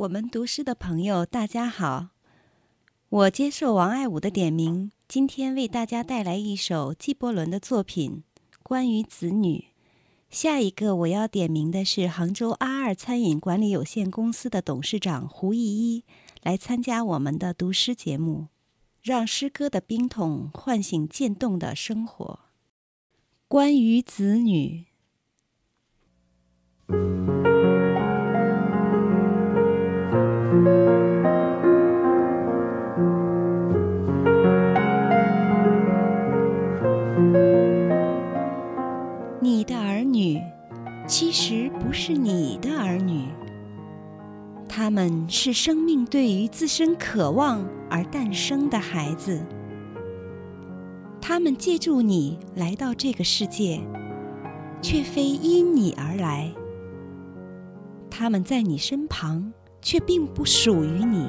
我们读诗的朋友，大家好。我接受王爱武的点名，今天为大家带来一首纪伯伦的作品《关于子女》。下一个我要点名的是杭州阿二餐饮管理有限公司的董事长胡一一，来参加我们的读诗节目，让诗歌的冰桶唤醒渐冻的生活。关于子女。儿女，其实不是你的儿女。他们是生命对于自身渴望而诞生的孩子。他们借助你来到这个世界，却非因你而来。他们在你身旁。却并不属于你。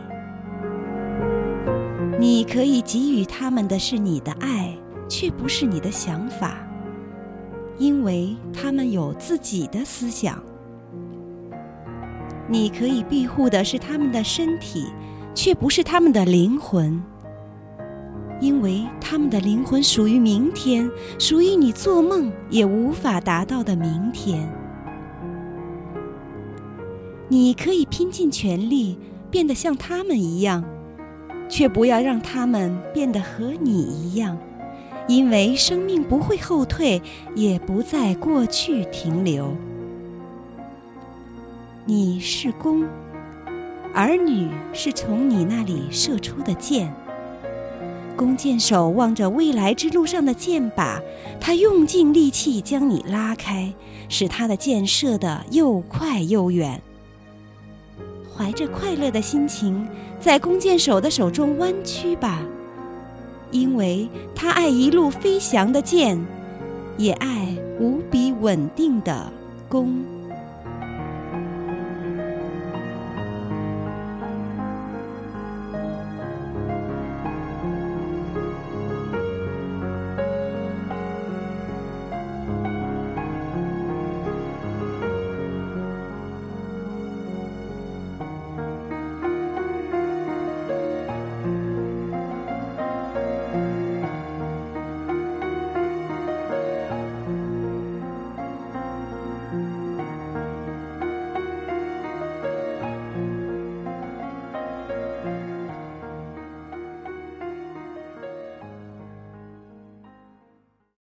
你可以给予他们的是你的爱，却不是你的想法，因为他们有自己的思想。你可以庇护的是他们的身体，却不是他们的灵魂，因为他们的灵魂属于明天，属于你做梦也无法达到的明天。你可以拼尽全力变得像他们一样，却不要让他们变得和你一样，因为生命不会后退，也不在过去停留。你是弓，儿女是从你那里射出的箭。弓箭手望着未来之路上的箭靶，他用尽力气将你拉开，使他的箭射得又快又远。怀着快乐的心情，在弓箭手的手中弯曲吧，因为他爱一路飞翔的箭，也爱无比稳定的弓。